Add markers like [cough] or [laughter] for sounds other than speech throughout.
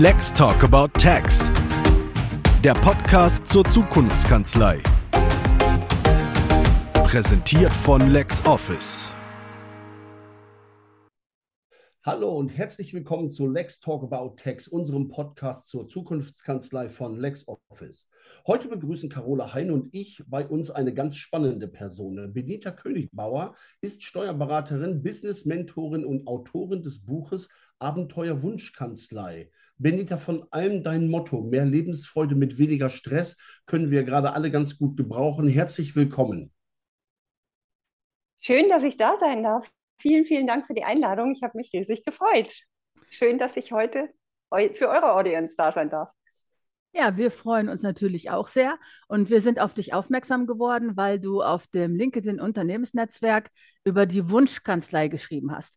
Let's Talk About Tax. Der Podcast zur Zukunftskanzlei. Präsentiert von LexOffice. Hallo und herzlich willkommen zu Lex Talk About Tax, unserem Podcast zur Zukunftskanzlei von LexOffice. Heute begrüßen Carola Heine und ich bei uns eine ganz spannende Person. Benita Königbauer ist Steuerberaterin, Business-Mentorin und Autorin des Buches Abenteuer Wunschkanzlei. Benita, von allem dein Motto, mehr Lebensfreude mit weniger Stress, können wir gerade alle ganz gut gebrauchen. Herzlich willkommen. Schön, dass ich da sein darf. Vielen, vielen Dank für die Einladung. Ich habe mich riesig gefreut. Schön, dass ich heute für eure Audience da sein darf. Ja, wir freuen uns natürlich auch sehr und wir sind auf dich aufmerksam geworden, weil du auf dem LinkedIn Unternehmensnetzwerk über die Wunschkanzlei geschrieben hast.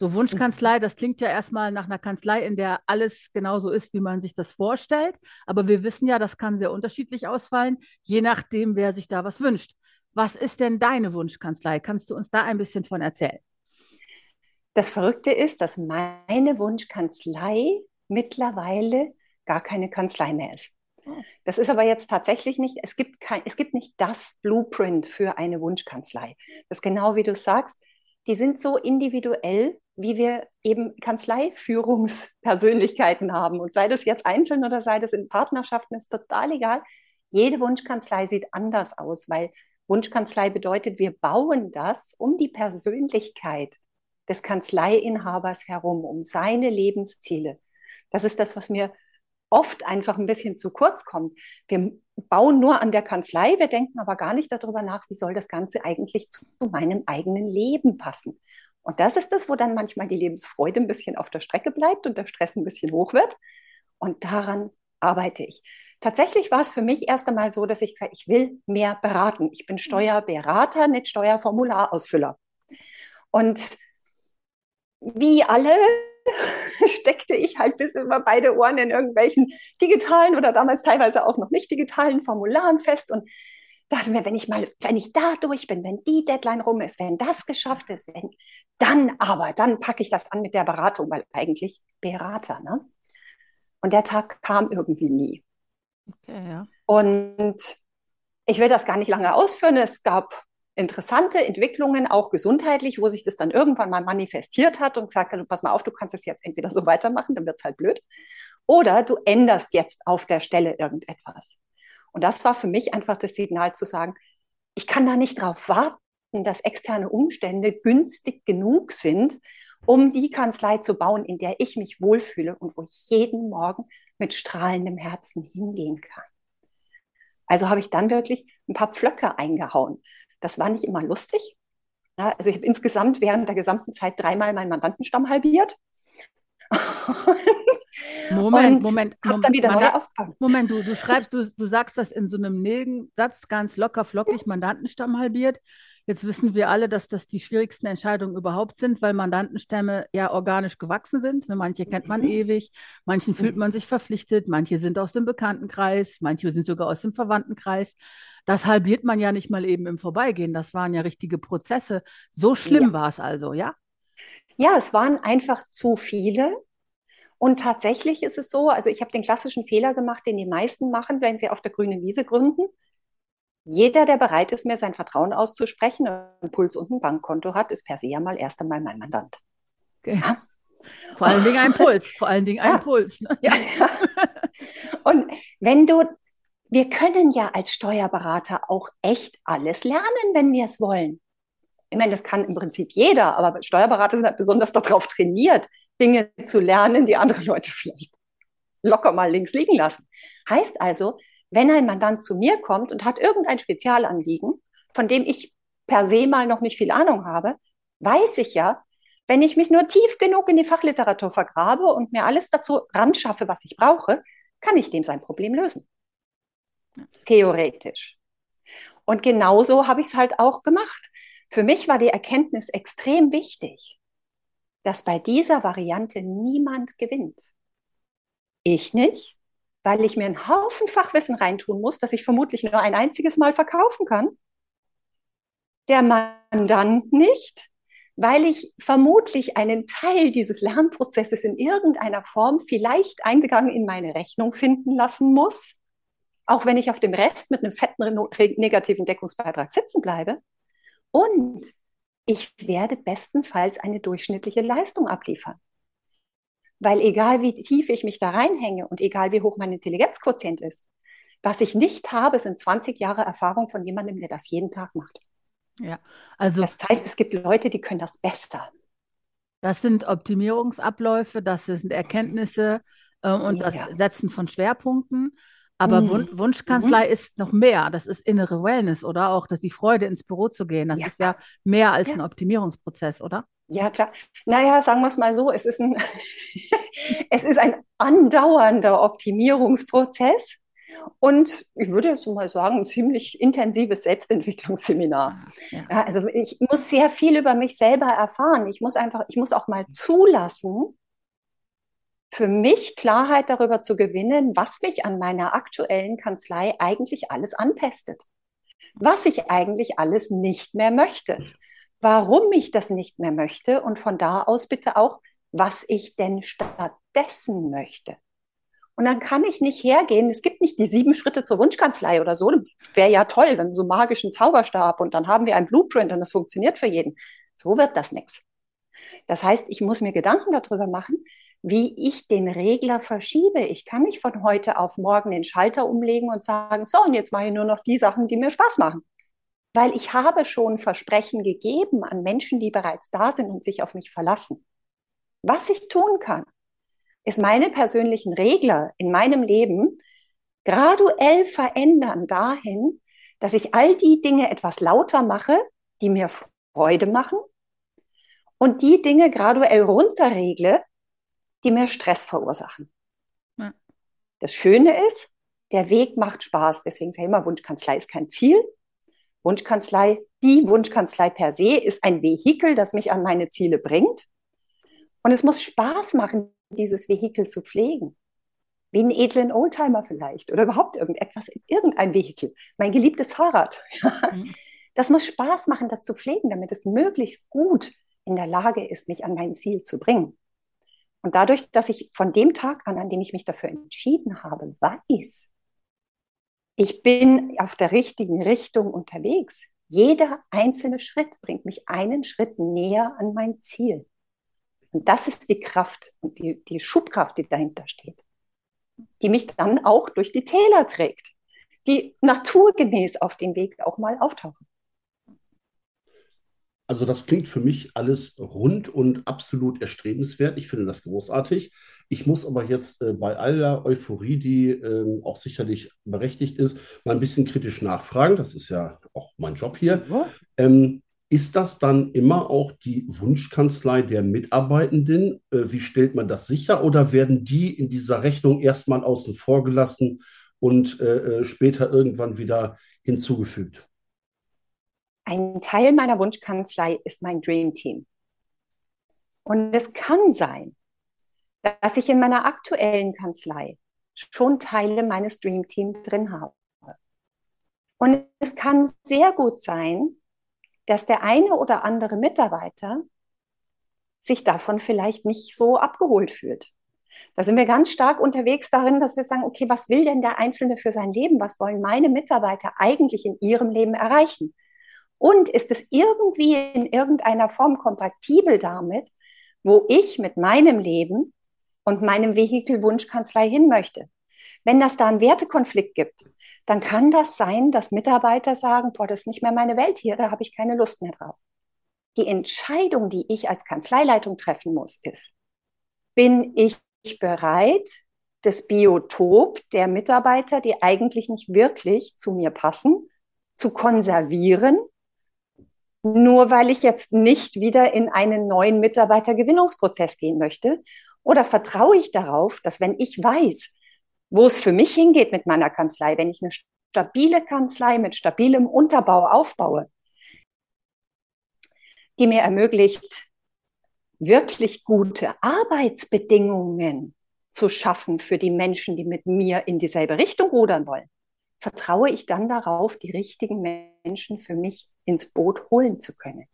So Wunschkanzlei, das klingt ja erstmal nach einer Kanzlei, in der alles genauso ist, wie man sich das vorstellt. Aber wir wissen ja, das kann sehr unterschiedlich ausfallen, je nachdem, wer sich da was wünscht. Was ist denn deine Wunschkanzlei? Kannst du uns da ein bisschen von erzählen? Das Verrückte ist, dass meine Wunschkanzlei mittlerweile gar keine Kanzlei mehr ist. Oh. Das ist aber jetzt tatsächlich nicht, es gibt, kein, es gibt nicht das Blueprint für eine Wunschkanzlei. Das ist genau wie du sagst, die sind so individuell, wie wir eben Kanzleiführungspersönlichkeiten haben. Und sei das jetzt einzeln oder sei das in Partnerschaften, ist total egal. Jede Wunschkanzlei sieht anders aus, weil Wunschkanzlei bedeutet, wir bauen das um die Persönlichkeit des Kanzleiinhabers herum, um seine Lebensziele. Das ist das, was mir oft einfach ein bisschen zu kurz kommt. Wir bauen nur an der Kanzlei, wir denken aber gar nicht darüber nach, wie soll das Ganze eigentlich zu meinem eigenen Leben passen. Und das ist das, wo dann manchmal die Lebensfreude ein bisschen auf der Strecke bleibt und der Stress ein bisschen hoch wird. Und daran arbeite ich. Tatsächlich war es für mich erst einmal so, dass ich gesagt ich will mehr beraten. Ich bin Steuerberater, nicht Steuerformularausfüller. Und wie alle [laughs] steckte ich halt bis über beide Ohren in irgendwelchen digitalen oder damals teilweise auch noch nicht digitalen Formularen fest und dachte mir, wenn ich mal, wenn ich da durch bin, wenn die Deadline rum ist, wenn das geschafft ist, wenn, dann aber, dann packe ich das an mit der Beratung, weil eigentlich Berater, ne? Und der Tag kam irgendwie nie. Okay, ja. Und ich will das gar nicht lange ausführen. Es gab interessante Entwicklungen, auch gesundheitlich, wo sich das dann irgendwann mal manifestiert hat und gesagt hat, pass mal auf, du kannst es jetzt entweder so weitermachen, dann wird es halt blöd, oder du änderst jetzt auf der Stelle irgendetwas. Und das war für mich einfach das Signal zu sagen, ich kann da nicht darauf warten, dass externe Umstände günstig genug sind, um die Kanzlei zu bauen, in der ich mich wohlfühle und wo ich jeden Morgen mit strahlendem Herzen hingehen kann. Also habe ich dann wirklich ein paar Pflöcke eingehauen. Das war nicht immer lustig. Also ich habe insgesamt während der gesamten Zeit dreimal meinen Mandantenstamm halbiert. [laughs] Moment, Moment, Moment, Moment, Moment, du, du schreibst, du, du sagst das in so einem Nebensatz ganz locker flockig, Mandantenstamm halbiert. Jetzt wissen wir alle, dass das die schwierigsten Entscheidungen überhaupt sind, weil Mandantenstämme ja organisch gewachsen sind. Ne, manche kennt man mhm. ewig, manchen fühlt man sich verpflichtet, manche sind aus dem Bekanntenkreis, manche sind sogar aus dem Verwandtenkreis. Das halbiert man ja nicht mal eben im Vorbeigehen. Das waren ja richtige Prozesse. So schlimm ja. war es also, ja? Ja, es waren einfach zu viele. Und tatsächlich ist es so, also ich habe den klassischen Fehler gemacht, den die meisten machen, wenn sie auf der grünen Wiese gründen. Jeder, der bereit ist, mir sein Vertrauen auszusprechen, einen Puls und ein Bankkonto hat, ist per se ja mal erst einmal mein Mandant. Okay. Ja? Vor allen Dingen ein Puls, vor allen Dingen ein ja. Puls. Ne? Ja. Und wenn du, wir können ja als Steuerberater auch echt alles lernen, wenn wir es wollen. Ich meine, das kann im Prinzip jeder, aber Steuerberater sind halt besonders darauf trainiert, Dinge zu lernen, die andere Leute vielleicht locker mal links liegen lassen. Heißt also, wenn ein Mandant zu mir kommt und hat irgendein Spezialanliegen, von dem ich per se mal noch nicht viel Ahnung habe, weiß ich ja, wenn ich mich nur tief genug in die Fachliteratur vergrabe und mir alles dazu ranschaffe, was ich brauche, kann ich dem sein Problem lösen. Theoretisch. Und genauso habe ich es halt auch gemacht. Für mich war die Erkenntnis extrem wichtig, dass bei dieser Variante niemand gewinnt. Ich nicht, weil ich mir einen Haufen Fachwissen reintun muss, das ich vermutlich nur ein einziges Mal verkaufen kann. Der Mandant nicht, weil ich vermutlich einen Teil dieses Lernprozesses in irgendeiner Form vielleicht Eingang in meine Rechnung finden lassen muss, auch wenn ich auf dem Rest mit einem fetten negativen Deckungsbeitrag sitzen bleibe. Und ich werde bestenfalls eine durchschnittliche Leistung abliefern. Weil egal wie tief ich mich da reinhänge und egal wie hoch mein Intelligenzquotient ist, was ich nicht habe, sind 20 Jahre Erfahrung von jemandem, der das jeden Tag macht. Ja, also. Das heißt, es gibt Leute, die können das besser. Das sind Optimierungsabläufe, das sind Erkenntnisse äh, und ja. das Setzen von Schwerpunkten. Aber mhm. Wun Wunschkanzlei mhm. ist noch mehr. Das ist innere Wellness, oder? Auch dass die Freude ins Büro zu gehen. Das ja. ist ja mehr als ja. ein Optimierungsprozess, oder? Ja, klar. Naja, sagen wir es mal so, es ist ein, [laughs] es ist ein andauernder Optimierungsprozess. Und ich würde jetzt mal sagen, ein ziemlich intensives Selbstentwicklungsseminar. Ja. Ja, also ich muss sehr viel über mich selber erfahren. Ich muss einfach, ich muss auch mal zulassen, für mich Klarheit darüber zu gewinnen, was mich an meiner aktuellen Kanzlei eigentlich alles anpestet. Was ich eigentlich alles nicht mehr möchte. Warum ich das nicht mehr möchte und von da aus bitte auch, was ich denn stattdessen möchte. Und dann kann ich nicht hergehen. Es gibt nicht die sieben Schritte zur Wunschkanzlei oder so. Wäre ja toll, dann so magischen Zauberstab und dann haben wir ein Blueprint und das funktioniert für jeden. So wird das nichts. Das heißt, ich muss mir Gedanken darüber machen, wie ich den Regler verschiebe. Ich kann nicht von heute auf morgen den Schalter umlegen und sagen, so, und jetzt mache ich nur noch die Sachen, die mir Spaß machen. Weil ich habe schon Versprechen gegeben an Menschen, die bereits da sind und sich auf mich verlassen. Was ich tun kann, ist meine persönlichen Regler in meinem Leben graduell verändern dahin, dass ich all die Dinge etwas lauter mache, die mir Freude machen und die Dinge graduell runterregle, die mir Stress verursachen. Ja. Das Schöne ist, der Weg macht Spaß. Deswegen sage ich immer, Wunschkanzlei ist kein Ziel. Wunschkanzlei, die Wunschkanzlei per se ist ein Vehikel, das mich an meine Ziele bringt. Und es muss Spaß machen, dieses Vehikel zu pflegen. Wie einen edlen Oldtimer vielleicht oder überhaupt irgendetwas, irgendein Vehikel. Mein geliebtes Fahrrad. Mhm. [laughs] Das muss Spaß machen, das zu pflegen, damit es möglichst gut in der Lage ist, mich an mein Ziel zu bringen. Und dadurch, dass ich von dem Tag an, an dem ich mich dafür entschieden habe, weiß, ich bin auf der richtigen Richtung unterwegs. Jeder einzelne Schritt bringt mich einen Schritt näher an mein Ziel. Und das ist die Kraft und die, die Schubkraft, die dahinter steht, die mich dann auch durch die Täler trägt, die naturgemäß auf dem Weg auch mal auftauchen. Also das klingt für mich alles rund und absolut erstrebenswert. Ich finde das großartig. Ich muss aber jetzt äh, bei aller Euphorie, die äh, auch sicherlich berechtigt ist, mal ein bisschen kritisch nachfragen. Das ist ja auch mein Job hier. Ja. Ähm, ist das dann immer auch die Wunschkanzlei der Mitarbeitenden? Äh, wie stellt man das sicher? Oder werden die in dieser Rechnung erstmal außen vor gelassen und äh, äh, später irgendwann wieder hinzugefügt? Ein Teil meiner Wunschkanzlei ist mein Dream Team. Und es kann sein, dass ich in meiner aktuellen Kanzlei schon Teile meines Dream Teams drin habe. Und es kann sehr gut sein, dass der eine oder andere Mitarbeiter sich davon vielleicht nicht so abgeholt fühlt. Da sind wir ganz stark unterwegs darin, dass wir sagen, okay, was will denn der Einzelne für sein Leben? Was wollen meine Mitarbeiter eigentlich in ihrem Leben erreichen? Und ist es irgendwie in irgendeiner Form kompatibel damit, wo ich mit meinem Leben und meinem Vehikel Wunschkanzlei hin möchte? Wenn das da einen Wertekonflikt gibt, dann kann das sein, dass Mitarbeiter sagen, boah, das ist nicht mehr meine Welt hier, da habe ich keine Lust mehr drauf. Die Entscheidung, die ich als Kanzleileitung treffen muss, ist, bin ich bereit, das Biotop der Mitarbeiter, die eigentlich nicht wirklich zu mir passen, zu konservieren nur weil ich jetzt nicht wieder in einen neuen Mitarbeitergewinnungsprozess gehen möchte? Oder vertraue ich darauf, dass wenn ich weiß, wo es für mich hingeht mit meiner Kanzlei, wenn ich eine stabile Kanzlei mit stabilem Unterbau aufbaue, die mir ermöglicht, wirklich gute Arbeitsbedingungen zu schaffen für die Menschen, die mit mir in dieselbe Richtung rudern wollen, vertraue ich dann darauf, die richtigen Menschen für mich ins Boot holen zu können.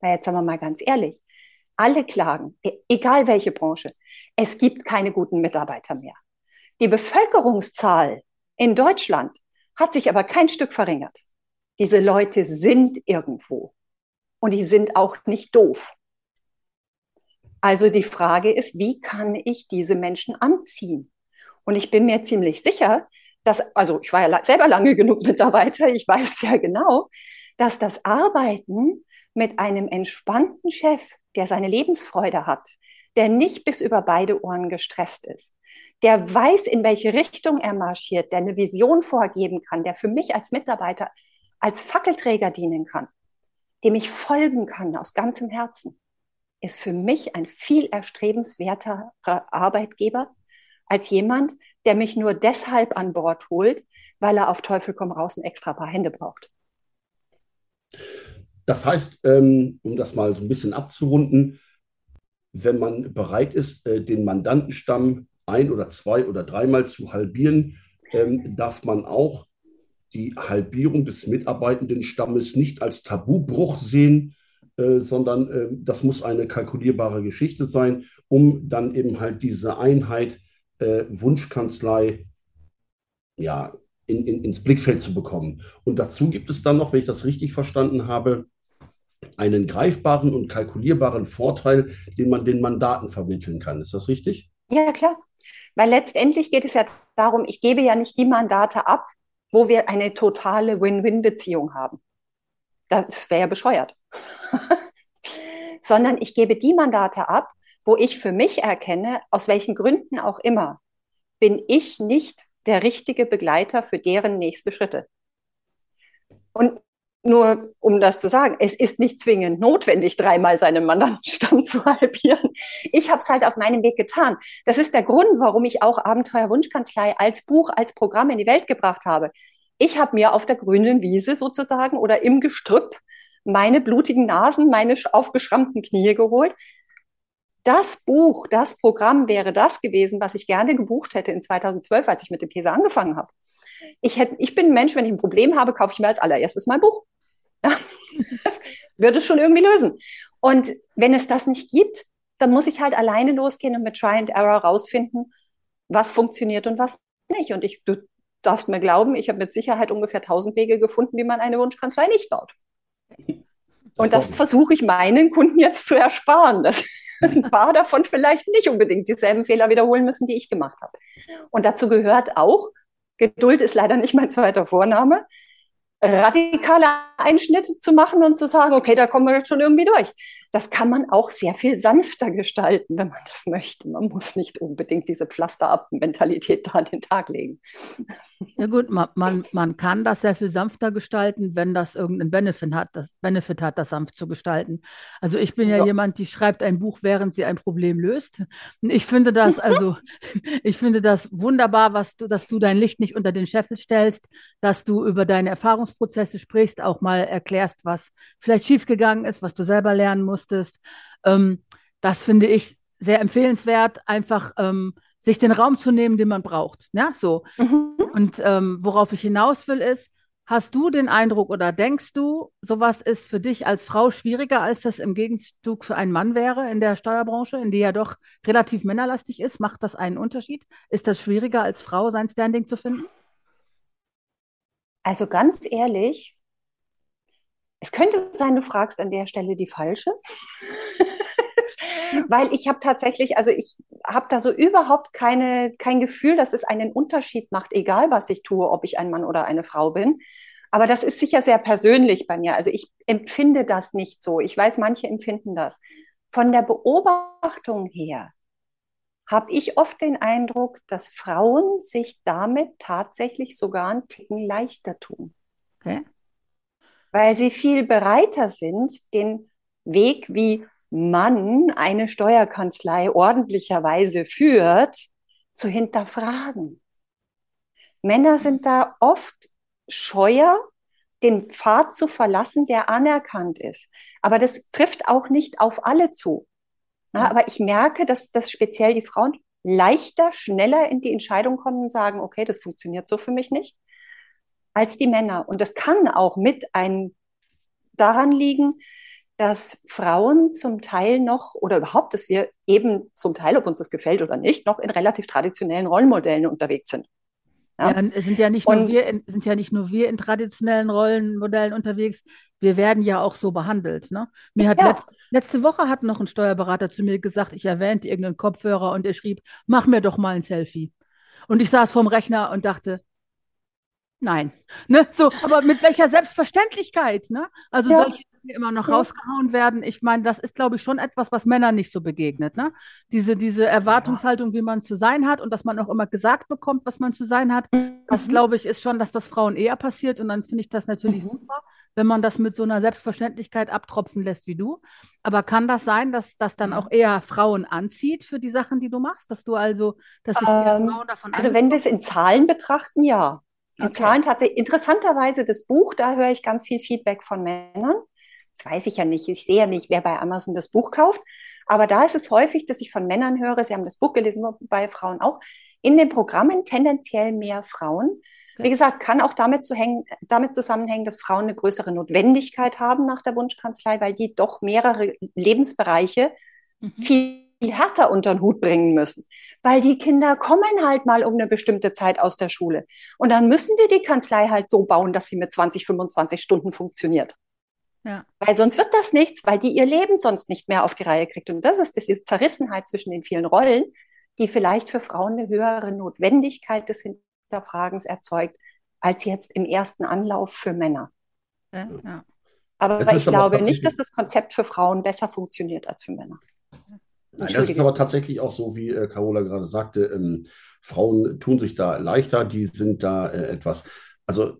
Weil jetzt sagen wir mal ganz ehrlich, alle klagen, e-, egal welche Branche, es gibt keine guten Mitarbeiter mehr. Die Bevölkerungszahl in Deutschland hat sich aber kein Stück verringert. Diese Leute sind irgendwo und die sind auch nicht doof. Also die Frage ist, wie kann ich diese Menschen anziehen? Und ich bin mir ziemlich sicher, dass, also ich war ja selber lange genug Mitarbeiter, ich weiß ja genau, dass das Arbeiten mit einem entspannten Chef, der seine Lebensfreude hat, der nicht bis über beide Ohren gestresst ist, der weiß, in welche Richtung er marschiert, der eine Vision vorgeben kann, der für mich als Mitarbeiter als Fackelträger dienen kann, dem ich folgen kann aus ganzem Herzen, ist für mich ein viel erstrebenswerterer Arbeitgeber als jemand, der mich nur deshalb an Bord holt, weil er auf Teufel komm raus ein extra paar Hände braucht. Das heißt, ähm, um das mal so ein bisschen abzurunden, wenn man bereit ist, äh, den Mandantenstamm ein oder zwei oder dreimal zu halbieren, ähm, darf man auch die Halbierung des Mitarbeitendenstammes nicht als Tabubruch sehen, äh, sondern äh, das muss eine kalkulierbare Geschichte sein, um dann eben halt diese Einheit äh, Wunschkanzlei ja, in, in, ins Blickfeld zu bekommen. Und dazu gibt es dann noch, wenn ich das richtig verstanden habe, einen greifbaren und kalkulierbaren Vorteil, den man den Mandaten vermitteln kann. Ist das richtig? Ja, klar. Weil letztendlich geht es ja darum, ich gebe ja nicht die Mandate ab, wo wir eine totale Win-Win-Beziehung haben. Das wäre ja bescheuert. [laughs] Sondern ich gebe die Mandate ab, wo ich für mich erkenne, aus welchen Gründen auch immer, bin ich nicht der richtige Begleiter für deren nächste Schritte. Und nur um das zu sagen, es ist nicht zwingend notwendig, dreimal seinen Mandantenstamm zu halbieren. Ich habe es halt auf meinem Weg getan. Das ist der Grund, warum ich auch Abenteuer Wunschkanzlei als Buch, als Programm in die Welt gebracht habe. Ich habe mir auf der grünen Wiese sozusagen oder im Gestrüpp meine blutigen Nasen, meine aufgeschrammten Knie geholt. Das Buch, das Programm wäre das gewesen, was ich gerne gebucht hätte in 2012, als ich mit dem Käse angefangen habe. Ich, hätte, ich bin ein Mensch, wenn ich ein Problem habe, kaufe ich mir als allererstes mein Buch. [laughs] das würde es schon irgendwie lösen. Und wenn es das nicht gibt, dann muss ich halt alleine losgehen und mit Try and Error rausfinden, was funktioniert und was nicht. Und ich, du darfst mir glauben, ich habe mit Sicherheit ungefähr tausend Wege gefunden, wie man eine Wunschkanzlei nicht baut. Und das versuche ich meinen Kunden jetzt zu ersparen, dass, dass ein paar davon vielleicht nicht unbedingt dieselben Fehler wiederholen müssen, die ich gemacht habe. Und dazu gehört auch, Geduld ist leider nicht mein zweiter Vorname, radikale Einschnitte zu machen und zu sagen, okay, da kommen wir jetzt schon irgendwie durch. Das kann man auch sehr viel sanfter gestalten, wenn man das möchte. Man muss nicht unbedingt diese Pflaster-ab-Mentalität da an den Tag legen. Ja gut, man, man, man kann das sehr viel sanfter gestalten, wenn das irgendeinen Benefit hat, das Benefit hat, das sanft zu gestalten. Also ich bin ja, ja. jemand, die schreibt ein Buch, während sie ein Problem löst. Ich finde das [laughs] also, ich finde das wunderbar, was du, dass du dein Licht nicht unter den Scheffel stellst, dass du über deine Erfahrungsprozesse sprichst, auch mal erklärst, was vielleicht schiefgegangen ist, was du selber lernen musst musstest. Ähm, das finde ich sehr empfehlenswert, einfach ähm, sich den Raum zu nehmen, den man braucht. Ja, so. Mhm. Und ähm, worauf ich hinaus will, ist, hast du den Eindruck oder denkst du, sowas ist für dich als Frau schwieriger, als das im Gegenzug für einen Mann wäre in der Steuerbranche, in die ja doch relativ männerlastig ist? Macht das einen Unterschied? Ist das schwieriger als Frau, sein Standing zu finden? Also ganz ehrlich, es könnte sein, du fragst an der Stelle die falsche. [laughs] Weil ich habe tatsächlich, also ich habe da so überhaupt keine, kein Gefühl, dass es einen Unterschied macht, egal was ich tue, ob ich ein Mann oder eine Frau bin. Aber das ist sicher sehr persönlich bei mir. Also ich empfinde das nicht so. Ich weiß, manche empfinden das. Von der Beobachtung her habe ich oft den Eindruck, dass Frauen sich damit tatsächlich sogar einen Ticken leichter tun. Okay weil sie viel bereiter sind, den Weg, wie man eine Steuerkanzlei ordentlicherweise führt, zu hinterfragen. Männer sind da oft scheuer, den Pfad zu verlassen, der anerkannt ist. Aber das trifft auch nicht auf alle zu. Ja, aber ich merke, dass, dass speziell die Frauen leichter, schneller in die Entscheidung kommen und sagen, okay, das funktioniert so für mich nicht als die Männer. Und das kann auch mit ein, daran liegen, dass Frauen zum Teil noch oder überhaupt, dass wir eben zum Teil, ob uns das gefällt oder nicht, noch in relativ traditionellen Rollenmodellen unterwegs sind. Ja, ja es sind ja nicht nur wir, in, sind ja nicht nur wir in traditionellen Rollenmodellen unterwegs. Wir werden ja auch so behandelt. Ne? Mir hat ja. letzt, letzte Woche hat noch ein Steuerberater zu mir gesagt, ich erwähnte irgendeinen Kopfhörer und er schrieb, mach mir doch mal ein Selfie. Und ich saß vorm Rechner und dachte, nein. Ne? So, aber mit welcher Selbstverständlichkeit, ne? Also ja. solche Dinge immer noch ja. rausgehauen werden. Ich meine, das ist, glaube ich, schon etwas, was Männern nicht so begegnet, ne? Diese, diese Erwartungshaltung, wie man zu sein hat und dass man auch immer gesagt bekommt, was man zu sein hat. Mhm. Das, glaube ich, ist schon, dass das Frauen eher passiert. Und dann finde ich das natürlich mhm. super, wenn man das mit so einer Selbstverständlichkeit abtropfen lässt wie du. Aber kann das sein, dass das dann auch eher Frauen anzieht für die Sachen, die du machst? Dass du also, dass sich ähm, Frauen davon Also wenn wir es in Zahlen betrachten, ja. Okay. Zahlen tatsächlich, interessanterweise das Buch, da höre ich ganz viel Feedback von Männern. Das weiß ich ja nicht. Ich sehe ja nicht, wer bei Amazon das Buch kauft. Aber da ist es häufig, dass ich von Männern höre, sie haben das Buch gelesen, bei Frauen auch, in den Programmen tendenziell mehr Frauen. Wie gesagt, kann auch damit, zu hängen, damit zusammenhängen, dass Frauen eine größere Notwendigkeit haben nach der Wunschkanzlei, weil die doch mehrere Lebensbereiche mhm. viel härter unter den Hut bringen müssen. Weil die Kinder kommen halt mal um eine bestimmte Zeit aus der Schule. Und dann müssen wir die Kanzlei halt so bauen, dass sie mit 20, 25 Stunden funktioniert. Ja. Weil sonst wird das nichts, weil die ihr Leben sonst nicht mehr auf die Reihe kriegt. Und das ist diese Zerrissenheit zwischen den vielen Rollen, die vielleicht für Frauen eine höhere Notwendigkeit des Hinterfragens erzeugt, als jetzt im ersten Anlauf für Männer. Ja, ja. Aber ich glaube aber nicht, dass das Konzept für Frauen besser funktioniert als für Männer. Nein, das ist aber tatsächlich auch so, wie äh, Carola gerade sagte. Ähm, Frauen tun sich da leichter, die sind da äh, etwas. Also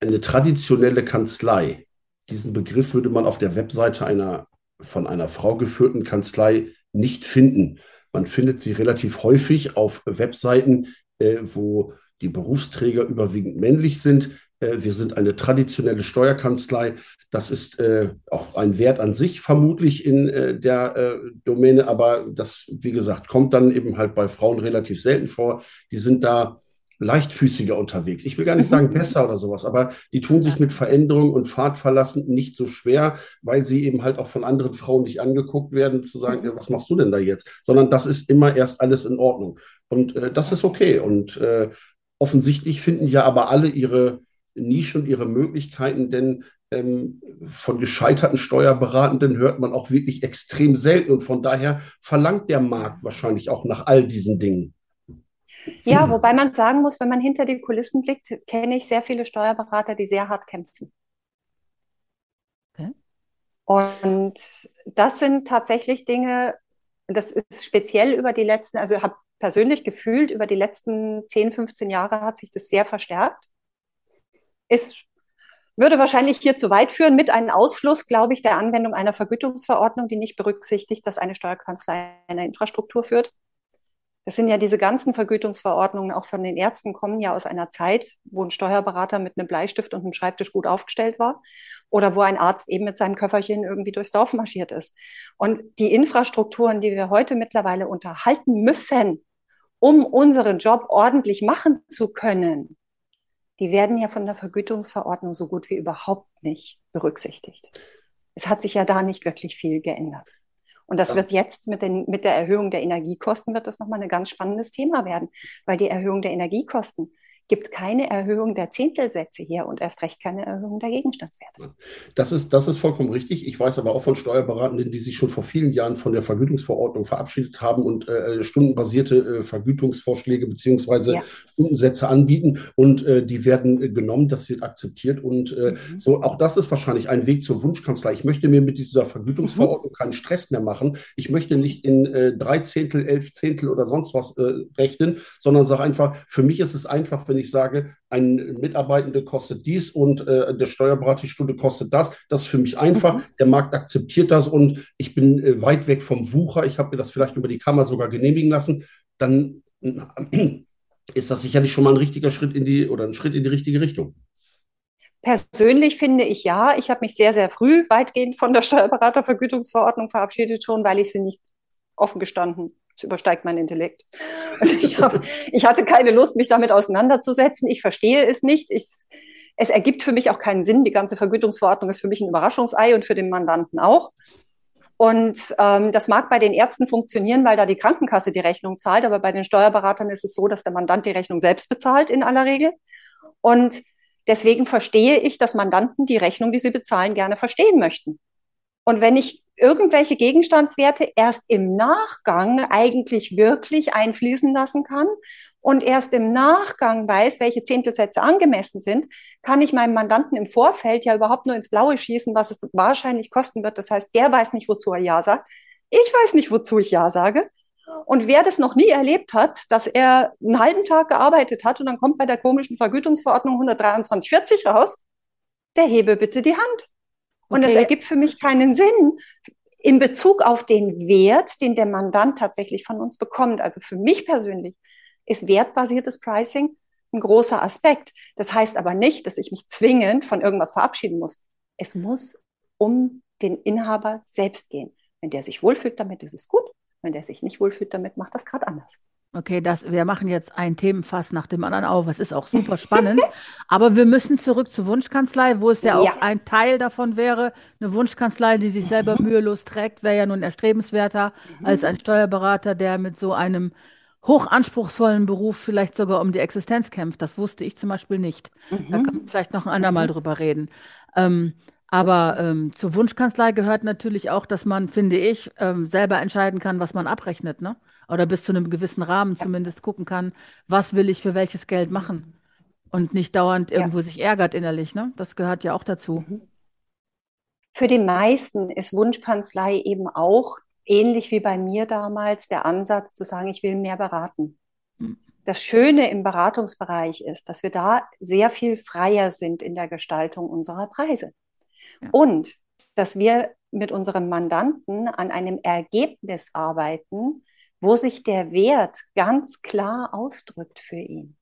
eine traditionelle Kanzlei, diesen Begriff würde man auf der Webseite einer von einer Frau geführten Kanzlei nicht finden. Man findet sie relativ häufig auf Webseiten, äh, wo die Berufsträger überwiegend männlich sind. Äh, wir sind eine traditionelle Steuerkanzlei. Das ist äh, auch ein Wert an sich vermutlich in äh, der äh, Domäne, aber das, wie gesagt, kommt dann eben halt bei Frauen relativ selten vor. Die sind da leichtfüßiger unterwegs. Ich will gar nicht mhm. sagen besser oder sowas, aber die tun sich mit Veränderung und Fahrtverlassen nicht so schwer, weil sie eben halt auch von anderen Frauen nicht angeguckt werden, zu sagen, ja, was machst du denn da jetzt? Sondern das ist immer erst alles in Ordnung. Und äh, das ist okay. Und äh, offensichtlich finden ja aber alle ihre Nische und ihre Möglichkeiten, denn ähm, von gescheiterten Steuerberatenden hört man auch wirklich extrem selten. Und von daher verlangt der Markt wahrscheinlich auch nach all diesen Dingen. Ja, wobei man sagen muss, wenn man hinter die Kulissen blickt, kenne ich sehr viele Steuerberater, die sehr hart kämpfen. Okay. Und das sind tatsächlich Dinge, das ist speziell über die letzten, also ich habe persönlich gefühlt, über die letzten 10, 15 Jahre hat sich das sehr verstärkt. Es würde wahrscheinlich hier zu weit führen mit einem Ausfluss, glaube ich, der Anwendung einer Vergütungsverordnung, die nicht berücksichtigt, dass eine Steuerkanzlei eine Infrastruktur führt. Das sind ja diese ganzen Vergütungsverordnungen, auch von den Ärzten, kommen ja aus einer Zeit, wo ein Steuerberater mit einem Bleistift und einem Schreibtisch gut aufgestellt war oder wo ein Arzt eben mit seinem Köfferchen irgendwie durchs Dorf marschiert ist. Und die Infrastrukturen, die wir heute mittlerweile unterhalten müssen, um unseren Job ordentlich machen zu können, die werden ja von der Vergütungsverordnung so gut wie überhaupt nicht berücksichtigt. Es hat sich ja da nicht wirklich viel geändert. Und das ja. wird jetzt mit, den, mit der Erhöhung der Energiekosten wird das nochmal ein ganz spannendes Thema werden, weil die Erhöhung der Energiekosten gibt keine Erhöhung der Zehntelsätze her und erst recht keine Erhöhung der Gegenstandswerte. Das ist, das ist vollkommen richtig. Ich weiß aber auch von Steuerberatenden, die sich schon vor vielen Jahren von der Vergütungsverordnung verabschiedet haben und äh, stundenbasierte äh, Vergütungsvorschläge beziehungsweise ja. Stundensätze anbieten und äh, die werden äh, genommen, das wird akzeptiert und äh, mhm. so auch das ist wahrscheinlich ein Weg zur Wunschkanzlei. Ich möchte mir mit dieser Vergütungsverordnung mhm. keinen Stress mehr machen. Ich möchte nicht in äh, drei Zehntel, elf Zehntel oder sonst was rechnen, sondern sage einfach, für mich ist es einfach, wenn wenn ich sage, ein Mitarbeitender kostet dies und äh, der Steuerberater die Stunde kostet das. Das ist für mich einfach. Mhm. Der Markt akzeptiert das und ich bin äh, weit weg vom Wucher. Ich habe mir das vielleicht über die Kammer sogar genehmigen lassen. Dann äh, ist das sicherlich schon mal ein richtiger Schritt in die oder ein Schritt in die richtige Richtung. Persönlich finde ich ja, ich habe mich sehr, sehr früh weitgehend von der Steuerberatervergütungsverordnung verabschiedet schon, weil ich sie nicht offen gestanden es übersteigt mein Intellekt. [laughs] Also ich, hab, ich hatte keine Lust, mich damit auseinanderzusetzen. Ich verstehe es nicht. Ich, Es ergibt für mich auch keinen Sinn. Die ganze Vergütungsverordnung ist für mich ein Überraschungsei und für den Mandanten auch. Und ähm, das mag bei den Ärzten funktionieren, weil da die Krankenkasse die Rechnung zahlt, aber bei den Steuerberatern ist es so, dass der Mandant die Rechnung selbst bezahlt in aller Regel. Und deswegen verstehe ich, dass Mandanten die Rechnung, die sie bezahlen, gerne verstehen möchten. Und wenn ich irgendwelche Gegenstandswerte erst im Nachgang eigentlich wirklich einfließen lassen kann und erst im Nachgang weiß, welche Zehntelsätze angemessen sind, kann ich meinem Mandanten im Vorfeld ja überhaupt nur ins Blaue schießen, was es wahrscheinlich kosten wird. Das heißt, der weiß nicht, wozu er Ja sagt. Ich weiß nicht, wozu ich Ja sage. Und wer das noch nie erlebt hat, dass er einen halben Tag gearbeitet hat und dann kommt bei der komischen Vergütungsverordnung 12340 raus, der hebe bitte die Hand. Und okay. das ergibt für mich keinen Sinn in Bezug auf den Wert, den der Mandant tatsächlich von uns bekommt. Also für mich persönlich ist wertbasiertes Pricing ein großer Aspekt. Das heißt aber nicht, dass ich mich zwingend von irgendwas verabschieden muss. Es muss um den Inhaber selbst gehen. Wenn der sich wohlfühlt damit, ist es gut. Wenn der sich nicht wohlfühlt damit, macht das gerade anders. Okay, das, wir machen jetzt ein Themenfass nach dem anderen auf. Es ist auch super spannend. [laughs] aber wir müssen zurück zur Wunschkanzlei, wo es ja, ja, auch ein Teil davon wäre. Eine Wunschkanzlei, die sich selber mhm. mühelos trägt, wäre ja nun erstrebenswerter mhm. als ein Steuerberater, der mit so einem hochanspruchsvollen Beruf vielleicht sogar um die Existenz kämpft. Das wusste ich zum Beispiel nicht. Mhm. Da kann man vielleicht noch ein andermal mhm. drüber reden. Ähm, aber ähm, zur Wunschkanzlei gehört natürlich auch, dass man, finde ich, ähm, selber entscheiden kann, was man abrechnet, ne? Oder bis zu einem gewissen Rahmen ja. zumindest gucken kann, was will ich für welches Geld machen. Und nicht dauernd irgendwo ja. sich ärgert innerlich, ne? Das gehört ja auch dazu. Mhm. Für die meisten ist Wunschkanzlei eben auch ähnlich wie bei mir damals der Ansatz zu sagen, ich will mehr beraten. Mhm. Das Schöne im Beratungsbereich ist, dass wir da sehr viel freier sind in der Gestaltung unserer Preise. Und dass wir mit unserem Mandanten an einem Ergebnis arbeiten, wo sich der Wert ganz klar ausdrückt für ihn.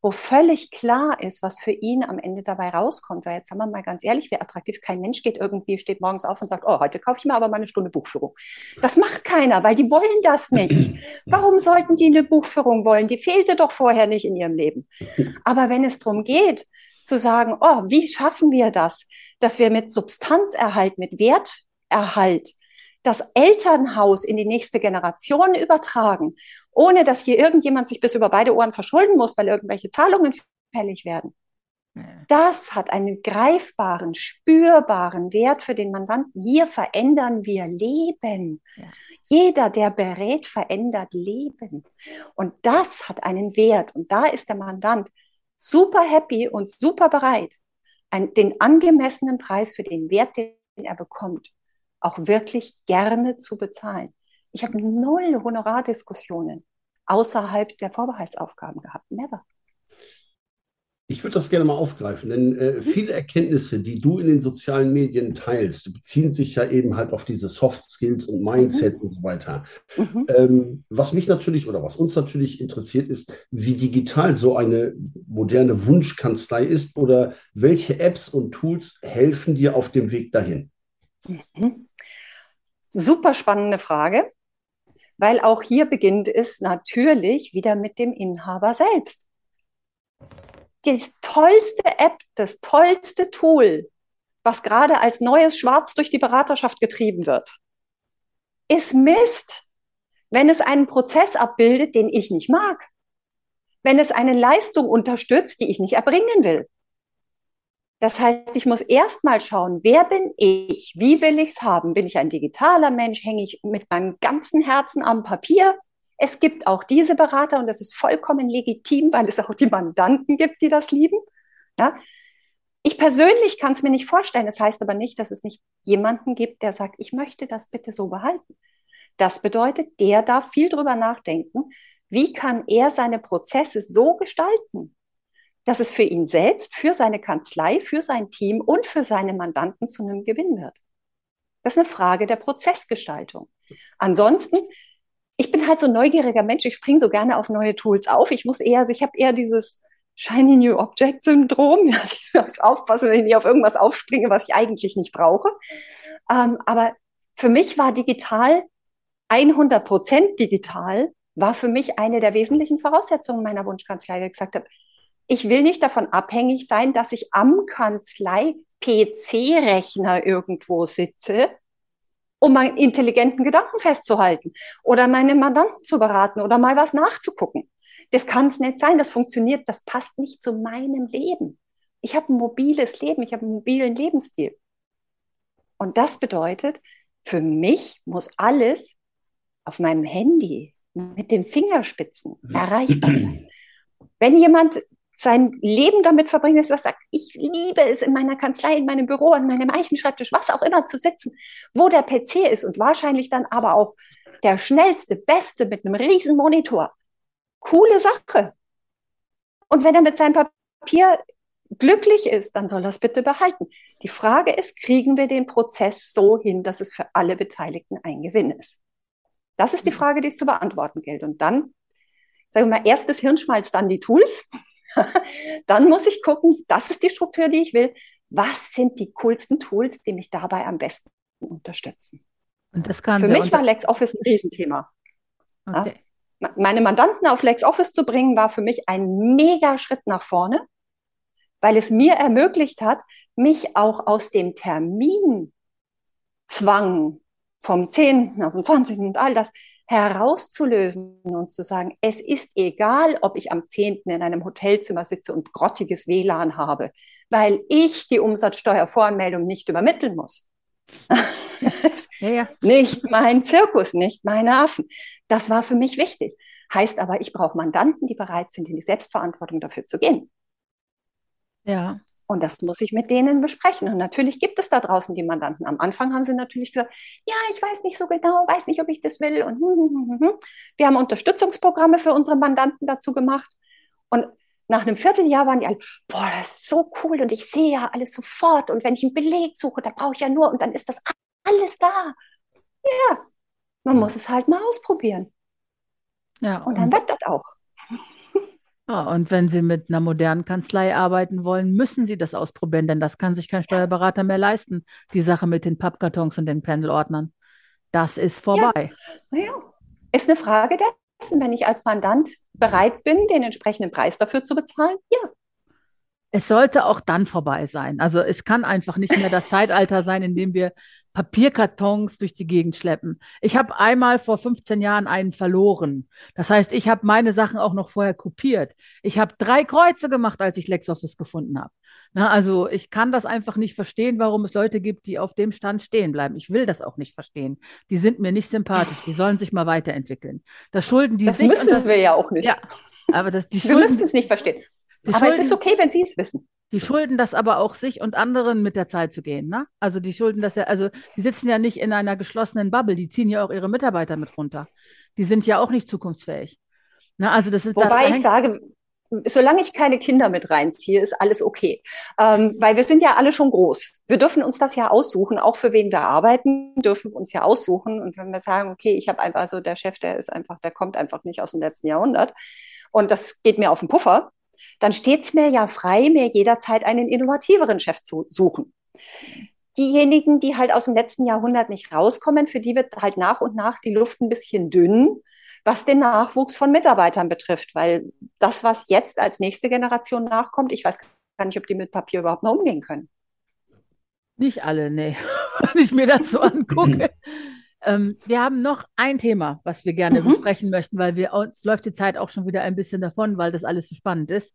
Wo völlig klar ist, was für ihn am Ende dabei rauskommt. Weil jetzt sagen wir mal ganz ehrlich, wie attraktiv kein Mensch geht irgendwie, steht morgens auf und sagt, oh, heute kaufe ich mir aber mal eine Stunde Buchführung. Das macht keiner, weil die wollen das nicht. [clears throat] Warum sollten die eine Buchführung wollen? Die fehlte doch vorher nicht in ihrem Leben. [clears throat] Aber wenn es darum geht, zu sagen, oh, wie schaffen wir das, dass wir mit Substanzerhalt, mit Werterhalt das Elternhaus in die nächste Generation übertragen, ohne dass hier irgendjemand sich bis über beide Ohren verschulden muss, weil irgendwelche Zahlungen fällig werden. Das hat einen greifbaren, spürbaren Wert für den Mandanten. Hier verändern wir Leben. Ja. Jeder, der berät, verändert Leben. Und das hat einen Wert. Und da ist der Mandant super happy und super bereit, ein, den angemessenen Preis für den Wert, den er bekommt, auch wirklich gerne zu bezahlen. Ich habe null Honorardiskussionen außerhalb der Vorbehaltsaufgaben gehabt. Never. Ich würde das gerne mal aufgreifen, denn äh, mhm. viele Erkenntnisse, die du in den sozialen Medien teilst, beziehen sich ja eben halt auf diese Soft Skills und Mindsets mhm. und so weiter. Mhm. Ähm, was mich natürlich oder was uns natürlich interessiert, ist, wie digital so eine moderne Wunschkanzlei ist oder welche Apps und Tools helfen dir auf dem Weg dahin? Mhm. Super spannende Frage, weil auch hier beginnt es natürlich wieder mit dem Inhaber selbst das tollste App, das tollste Tool, was gerade als neues Schwarz durch die Beraterschaft getrieben wird, ist Mist, wenn es einen Prozess abbildet, den ich nicht mag. Wenn es eine Leistung unterstützt, die ich nicht erbringen will. Das heißt, ich muss erst mal schauen, wer bin ich? Wie will ich es haben? Bin ich ein digitaler Mensch? Hänge ich mit meinem ganzen Herzen am Papier? Es gibt auch diese Berater und das ist vollkommen legitim, weil es auch die Mandanten gibt, die das lieben. Ja? Ich persönlich kann es mir nicht vorstellen. Das heißt aber nicht, dass es nicht jemanden gibt, der sagt, ich möchte das bitte so behalten. Das bedeutet, der darf viel drüber nachdenken, wie kann er seine Prozesse so gestalten, dass es für ihn selbst, für seine Kanzlei, für sein Team und für seine Mandanten zu einem Gewinn wird. Das ist eine Frage der Prozessgestaltung. Ansonsten ich bin halt so ein neugieriger Mensch, ich springe so gerne auf neue Tools auf. Ich muss eher, also ich habe eher dieses Shiny New Object Syndrom. [laughs] Ja, ich muss aufpassen, wenn ich nicht auf irgendwas aufspringe, was ich eigentlich nicht brauche. Ähm, aber für mich war digital 100 Prozent digital war für mich eine der wesentlichen Voraussetzungen meiner Wunschkanzlei, weil ich gesagt habe, ich will nicht davon abhängig sein, dass ich am Kanzlei-PC-Rechner irgendwo sitze, um meinen intelligenten Gedanken festzuhalten oder meine Mandanten zu beraten oder mal was nachzugucken. Das kann es nicht sein, das funktioniert, das passt nicht zu meinem Leben. Ich habe ein mobiles Leben, ich habe einen mobilen Lebensstil. Und das bedeutet, für mich muss alles auf meinem Handy mit den Fingerspitzen erreichbar sein. Wenn jemand sein Leben damit verbringt, dass er sagt, ich liebe es in meiner Kanzlei, in meinem Büro, an meinem Eichenschreibtisch, was auch immer zu sitzen, wo der PC ist und wahrscheinlich dann aber auch der schnellste, beste mit einem riesen Monitor. Coole Sache. Und wenn er mit seinem Papier glücklich ist, dann soll er es bitte behalten. Die Frage ist, kriegen wir den Prozess so hin, dass es für alle Beteiligten ein Gewinn ist? Das ist die mhm. Frage, die es zu beantworten gilt. Und dann, sagen wir mal, erst das Hirnschmalz, dann die Tools. [laughs] dann muss ich gucken, das ist die Struktur, die ich will. Was sind die coolsten Tools, die mich dabei am besten unterstützen? Und das kann Für mich war LexOffice ein Riesenthema. Okay. Ja? Meine Mandanten auf LexOffice zu bringen, war für mich ein mega Schritt nach vorne, weil es mir ermöglicht hat, mich auch aus dem Terminzwang vom 10. auf den 20. und all das herauszulösen und zu sagen, es ist egal, ob ich am 10. in einem Hotelzimmer sitze und grottiges WLAN habe, weil ich die Umsatzsteuervoranmeldung nicht übermitteln muss. [laughs] ja, ja. Nicht mein Zirkus, nicht meine Affen. Das war für mich wichtig. Heißt aber, ich brauche Mandanten, die bereit sind, in die Selbstverantwortung dafür zu gehen. Ja. Und das muss ich mit denen besprechen. Und natürlich gibt es da draußen die Mandanten. Am Anfang haben sie natürlich gesagt, ja, ich weiß nicht so genau, weiß nicht, ob ich das will. Und hm, hm, hm, wir haben Unterstützungsprogramme für unsere Mandanten dazu gemacht. Und nach einem Vierteljahr waren die alle, boah, das ist so cool und ich sehe ja alles sofort. Und wenn ich einen Beleg suche, da brauche ich ja nur und dann ist das alles da. Ja, man muss es halt mal ausprobieren. Ja, und dann und wird das auch. [laughs] Ja, und wenn Sie mit einer modernen Kanzlei arbeiten wollen, müssen Sie das ausprobieren, denn das kann sich kein Steuerberater mehr leisten, die Sache mit den Pappkartons und den Panelordnern. Das ist vorbei. Ja, ja. ist eine Frage dessen, wenn ich als Mandant bereit bin, den entsprechenden Preis dafür zu bezahlen. Ja, es sollte auch dann vorbei sein. Also es kann einfach nicht mehr das Zeitalter sein, in dem wir Papierkartons durch die Gegend schleppen. Ich habe einmal vor 15 Jahren einen verloren. Das heißt, ich habe meine Sachen auch noch vorher kopiert. Ich habe drei Kreuze gemacht, als ich LexOffice gefunden habe. Na, also ich kann das einfach nicht verstehen, warum es Leute gibt, die auf dem Stand stehen bleiben. Ich will das auch nicht verstehen. Die sind mir nicht sympathisch. Die sollen sich mal weiterentwickeln. Das schulden die das sich. Das müssen wir ja auch nicht. Ja, aber das, die wir müssen es nicht verstehen. Die aber schulden, es ist okay, wenn Sie es wissen. Die schulden das aber auch sich und anderen mit der Zeit zu gehen, ne? Also die schulden das ja, also die sitzen ja nicht in einer geschlossenen Bubble, die ziehen ja auch ihre Mitarbeiter mit runter. Die sind ja auch nicht zukunftsfähig. Ne? Also das ist Wobei da, ich sage, solange ich keine Kinder mit reinziehe, ist alles okay. Ähm, weil wir sind ja alle schon groß. Wir dürfen uns das ja aussuchen, auch für wen wir arbeiten, dürfen wir uns ja aussuchen. Und wenn wir sagen, okay, ich habe einfach, also der Chef, der ist einfach, der kommt einfach nicht aus dem letzten Jahrhundert und das geht mir auf den Puffer, dann steht es mir ja frei, mir jederzeit einen innovativeren Chef zu suchen. Diejenigen, die halt aus dem letzten Jahrhundert nicht rauskommen, für die wird halt nach und nach die Luft ein bisschen dünn, was den Nachwuchs von Mitarbeitern betrifft, weil das, was jetzt als nächste Generation nachkommt, ich weiß gar nicht, ob die mit Papier überhaupt noch umgehen können. Nicht alle, nee, [laughs] wenn ich mir das so angucke. [laughs] Ähm, wir haben noch ein Thema, was wir gerne mhm. besprechen möchten, weil wir uns läuft die Zeit auch schon wieder ein bisschen davon, weil das alles so spannend ist.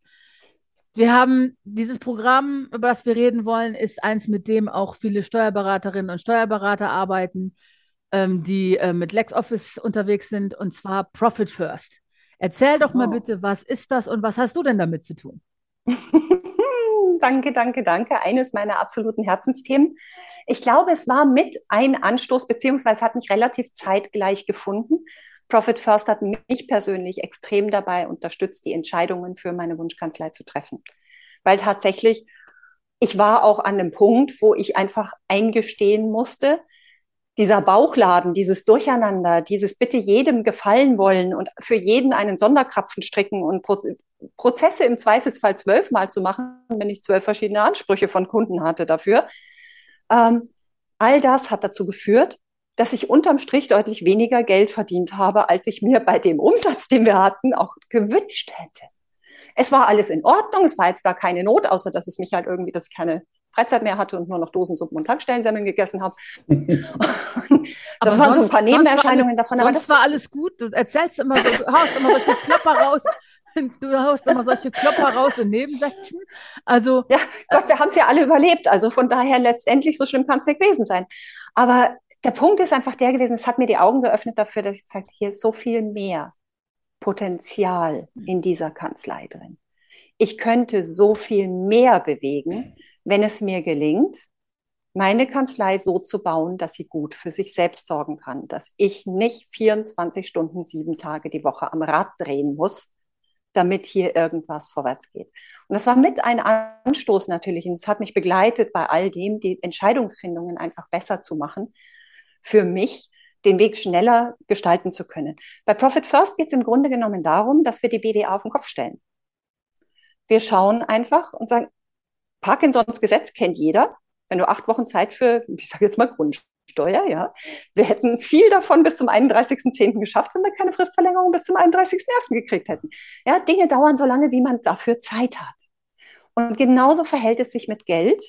Wir haben dieses Programm, über das wir reden wollen, ist eins, mit dem auch viele Steuerberaterinnen und Steuerberater arbeiten, ähm, die äh, mit LexOffice unterwegs sind, und zwar Profit First. Erzähl doch oh. mal bitte, was ist das und was hast du denn damit zu tun? [laughs] danke, danke, danke. Eines meiner absoluten Herzensthemen. Ich glaube, es war mit ein Anstoß, beziehungsweise hat mich relativ zeitgleich gefunden. Profit First hat mich persönlich extrem dabei unterstützt, die Entscheidungen für meine Wunschkanzlei zu treffen. Weil tatsächlich, ich war auch an einem Punkt, wo ich einfach eingestehen musste, dieser Bauchladen, dieses Durcheinander, dieses bitte jedem gefallen wollen und für jeden einen Sonderkrapfen stricken und Pro Prozesse im Zweifelsfall zwölfmal zu machen, wenn ich zwölf verschiedene Ansprüche von Kunden hatte dafür. Ähm, all das hat dazu geführt, dass ich unterm Strich deutlich weniger Geld verdient habe, als ich mir bei dem Umsatz, den wir hatten, auch gewünscht hätte. Es war alles in Ordnung, es war jetzt da keine Not, außer dass es mich halt irgendwie, dass ich keine Freizeit mehr hatte und nur noch Dosensuppen und Tankstellensemmeln gegessen habe. [laughs] das waren so ein paar Nebenerscheinungen davon. Aber das war alles gut. Du erzählst immer so, du haust immer solche Klopper raus. [laughs] Du haust immer solche Klopper raus in Nebensätzen. Also. Ja, Gott, wir haben es ja alle überlebt. Also von daher letztendlich so schlimm kann es nicht gewesen sein. Aber der Punkt ist einfach der gewesen, es hat mir die Augen geöffnet dafür, dass ich gesagt hier ist so viel mehr Potenzial in dieser Kanzlei drin. Ich könnte so viel mehr bewegen, wenn es mir gelingt, meine Kanzlei so zu bauen, dass sie gut für sich selbst sorgen kann, dass ich nicht 24 Stunden, sieben Tage die Woche am Rad drehen muss, damit hier irgendwas vorwärts geht. Und das war mit ein Anstoß natürlich und es hat mich begleitet bei all dem, die Entscheidungsfindungen einfach besser zu machen, für mich den Weg schneller gestalten zu können. Bei Profit First geht es im Grunde genommen darum, dass wir die BWA auf den Kopf stellen. Wir schauen einfach und sagen, Parkinsons Gesetz kennt jeder. Wenn du acht Wochen Zeit für, ich sage jetzt mal Grundsteuer, ja, wir hätten viel davon bis zum 31.10. geschafft, wenn wir keine Fristverlängerung bis zum 31.01. gekriegt hätten. Ja, Dinge dauern so lange, wie man dafür Zeit hat. Und genauso verhält es sich mit Geld.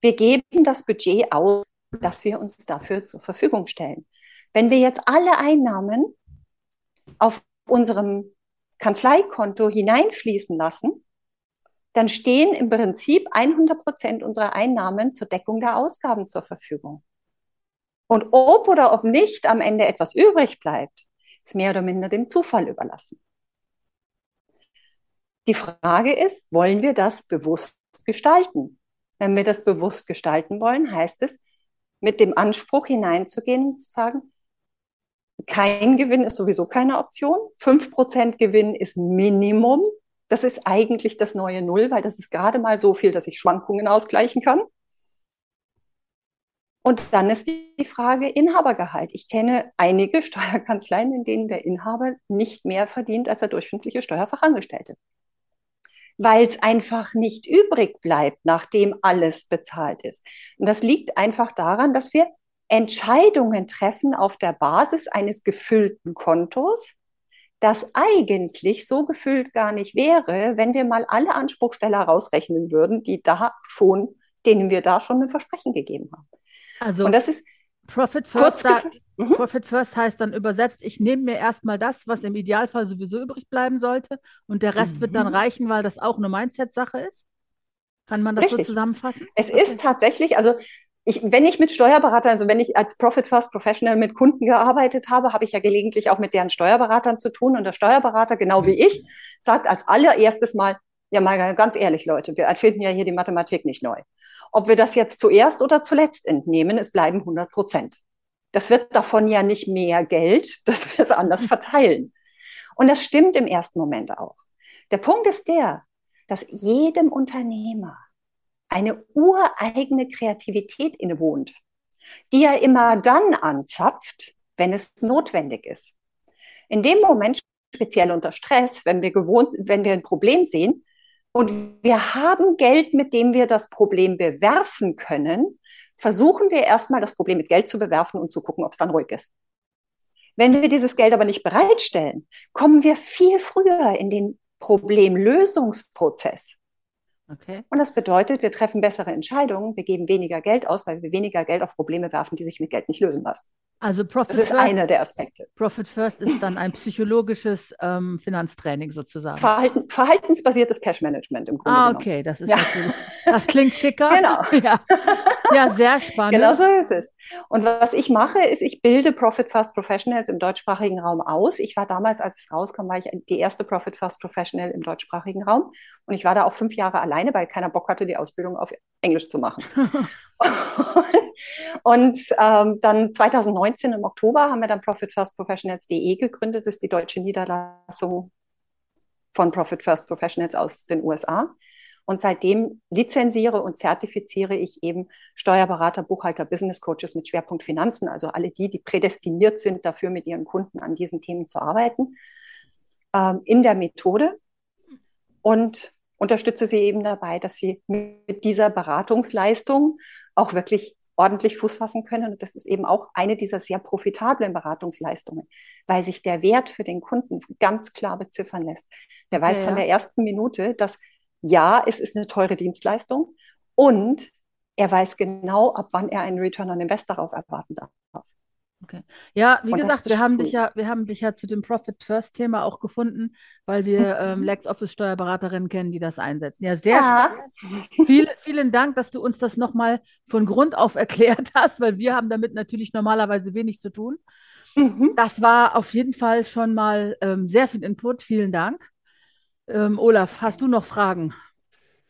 Wir geben das Budget aus, das wir uns dafür zur Verfügung stellen. Wenn wir jetzt alle Einnahmen auf unserem Kanzleikonto hineinfließen lassen, dann stehen im Prinzip 100 Prozent unserer Einnahmen zur Deckung der Ausgaben zur Verfügung. Und ob oder ob nicht am Ende etwas übrig bleibt, ist mehr oder minder dem Zufall überlassen. Die Frage ist, wollen wir das bewusst gestalten? Wenn wir das bewusst gestalten wollen, heißt es, mit dem Anspruch hineinzugehen, zu sagen, kein Gewinn ist sowieso keine Option, 5% Gewinn ist Minimum, das ist eigentlich das neue Null, weil das ist gerade mal so viel, dass ich Schwankungen ausgleichen kann. Und dann ist die Frage Inhabergehalt. Ich kenne einige Steuerkanzleien, in denen der Inhaber nicht mehr verdient als der durchschnittliche Steuerfachangestellte. Weil es einfach nicht übrig bleibt, nachdem alles bezahlt ist. Und das liegt einfach daran, dass wir Entscheidungen treffen auf der Basis eines gefüllten Kontos, das eigentlich so gefüllt gar nicht wäre, wenn wir mal alle Anspruchsteller rausrechnen würden, die da schon, denen wir da schon ein Versprechen gegeben haben. Also, und das ist Profit First, da, mhm. Profit First heißt dann übersetzt, ich nehme mir erstmal das, was im Idealfall sowieso übrig bleiben sollte und der Rest mhm. wird dann mhm. reichen, weil das auch eine Mindset-Sache ist? Kann man das Richtig. so zusammenfassen? Es okay. ist tatsächlich, also ich, wenn ich mit Steuerberatern, also wenn ich als Profit First Professional mit Kunden gearbeitet habe, habe ich ja gelegentlich auch mit deren Steuerberatern zu tun. Und der Steuerberater, genau wie ich, sagt als allererstes mal, ja mal ganz ehrlich, Leute, wir erfinden ja hier die Mathematik nicht neu. Ob wir das jetzt zuerst oder zuletzt entnehmen, es bleiben 100 Prozent. Das wird davon ja nicht mehr Geld, [laughs] dass wir es anders verteilen. Und das stimmt im ersten Moment auch. Der Punkt ist der, dass jedem Unternehmer eine ureigene Kreativität innewohnt, die er immer dann anzapft, wenn es notwendig ist. In dem Moment, speziell unter Stress, wenn wir gewohnt, wenn wir ein Problem sehen und wir haben Geld, mit dem wir das Problem bewerfen können, versuchen wir erstmal das Problem mit Geld zu bewerfen und zu gucken, ob es dann ruhig ist. Wenn wir dieses Geld aber nicht bereitstellen, kommen wir viel früher in den Problemlösungsprozess. Okay. Und das bedeutet, wir treffen bessere Entscheidungen, wir geben weniger Geld aus, weil wir weniger Geld auf Probleme werfen, die sich mit Geld nicht lösen lassen. Also Profit das ist First, einer der Aspekte. Profit First ist dann ein psychologisches ähm, Finanztraining sozusagen. Verhalten, verhaltensbasiertes Cash Management im Grunde. Ah, okay, das ist ja. das klingt schicker. [laughs] Genau. [laughs] Ja. ja, sehr spannend. Genau so ist es. Und was ich mache, ist, ich bilde Profit First Professionals im deutschsprachigen Raum aus. Ich war damals, als es rauskam, war ich die erste Profit First Professional im deutschsprachigen Raum. Und ich war da auch fünf Jahre alleine, weil keiner Bock hatte, die Ausbildung auf Englisch zu machen. [laughs] und ähm, dann 2019 im Oktober haben wir dann profitfirstprofessionals.de gegründet. Das ist die deutsche Niederlassung von Profit First Professionals aus den USA. Und seitdem lizenziere und zertifiziere ich eben Steuerberater, Buchhalter, Business Coaches mit Schwerpunkt Finanzen, also alle die, die prädestiniert sind, dafür mit ihren Kunden an diesen Themen zu arbeiten, ähm, in der Methode. Und unterstütze sie eben dabei, dass sie mit dieser Beratungsleistung auch wirklich ordentlich Fuß fassen können. Und das ist eben auch eine dieser sehr profitablen Beratungsleistungen, weil sich der Wert für den Kunden ganz klar beziffern lässt. Der weiß ja, von der ersten Minute, dass ja, es ist eine teure Dienstleistung und er weiß genau, ab wann er einen Return on Invest darauf erwarten darf. Okay. Ja, wie und gesagt, wir haben, dich ja, wir haben dich ja zu dem Profit First Thema auch gefunden, weil wir ähm, mhm. LexOffice Steuerberaterinnen kennen, die das einsetzen. Ja, sehr ja. Viel, vielen Dank, dass du uns das nochmal von Grund auf [laughs] erklärt hast, weil wir haben damit natürlich normalerweise wenig zu tun. Mhm. Das war auf jeden Fall schon mal ähm, sehr viel Input. Vielen Dank. Ähm, Olaf, hast du noch Fragen?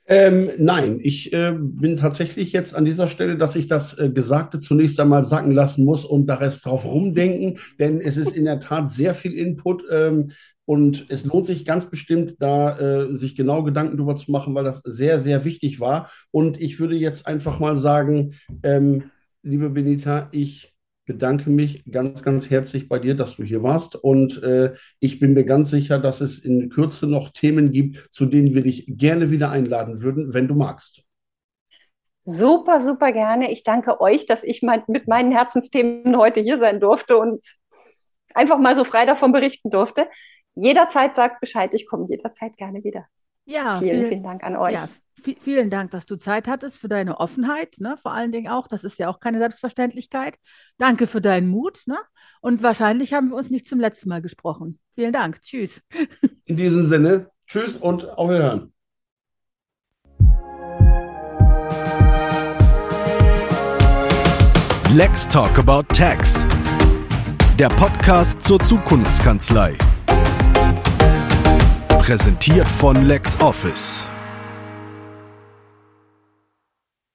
Ähm, nein, ich äh, bin tatsächlich jetzt an dieser Stelle, dass ich das äh, Gesagte zunächst einmal sacken lassen muss und da Rest drauf rumdenken, denn es ist in der Tat sehr viel Input ähm, und es lohnt sich ganz bestimmt, da äh, sich genau Gedanken drüber zu machen, weil das sehr, sehr wichtig war. Und ich würde jetzt einfach mal sagen, ähm, liebe Benita, ich bedanke mich ganz, ganz herzlich bei dir, dass du hier warst. Und äh, ich bin mir ganz sicher, dass es in Kürze noch Themen gibt, zu denen wir dich gerne wieder einladen würden, wenn du magst. Super, super gerne. Ich danke euch, dass ich mein, mit meinen Herzensthemen heute hier sein durfte und einfach mal so frei davon berichten durfte. Jederzeit sagt Bescheid, ich komme jederzeit gerne wieder. Ja, vielen, vielen, vielen Dank an euch. Ja, vielen Dank, dass du Zeit hattest für deine Offenheit, ne? vor allen Dingen auch. Das ist ja auch keine Selbstverständlichkeit. Danke für deinen Mut. Ne? Und wahrscheinlich haben wir uns nicht zum letzten Mal gesprochen. Vielen Dank. Tschüss. [laughs] In diesem Sinne, tschüss und auf Wiederhören. Let's Talk About Tax. Der Podcast zur Zukunftskanzlei. Präsentiert von LexOffice.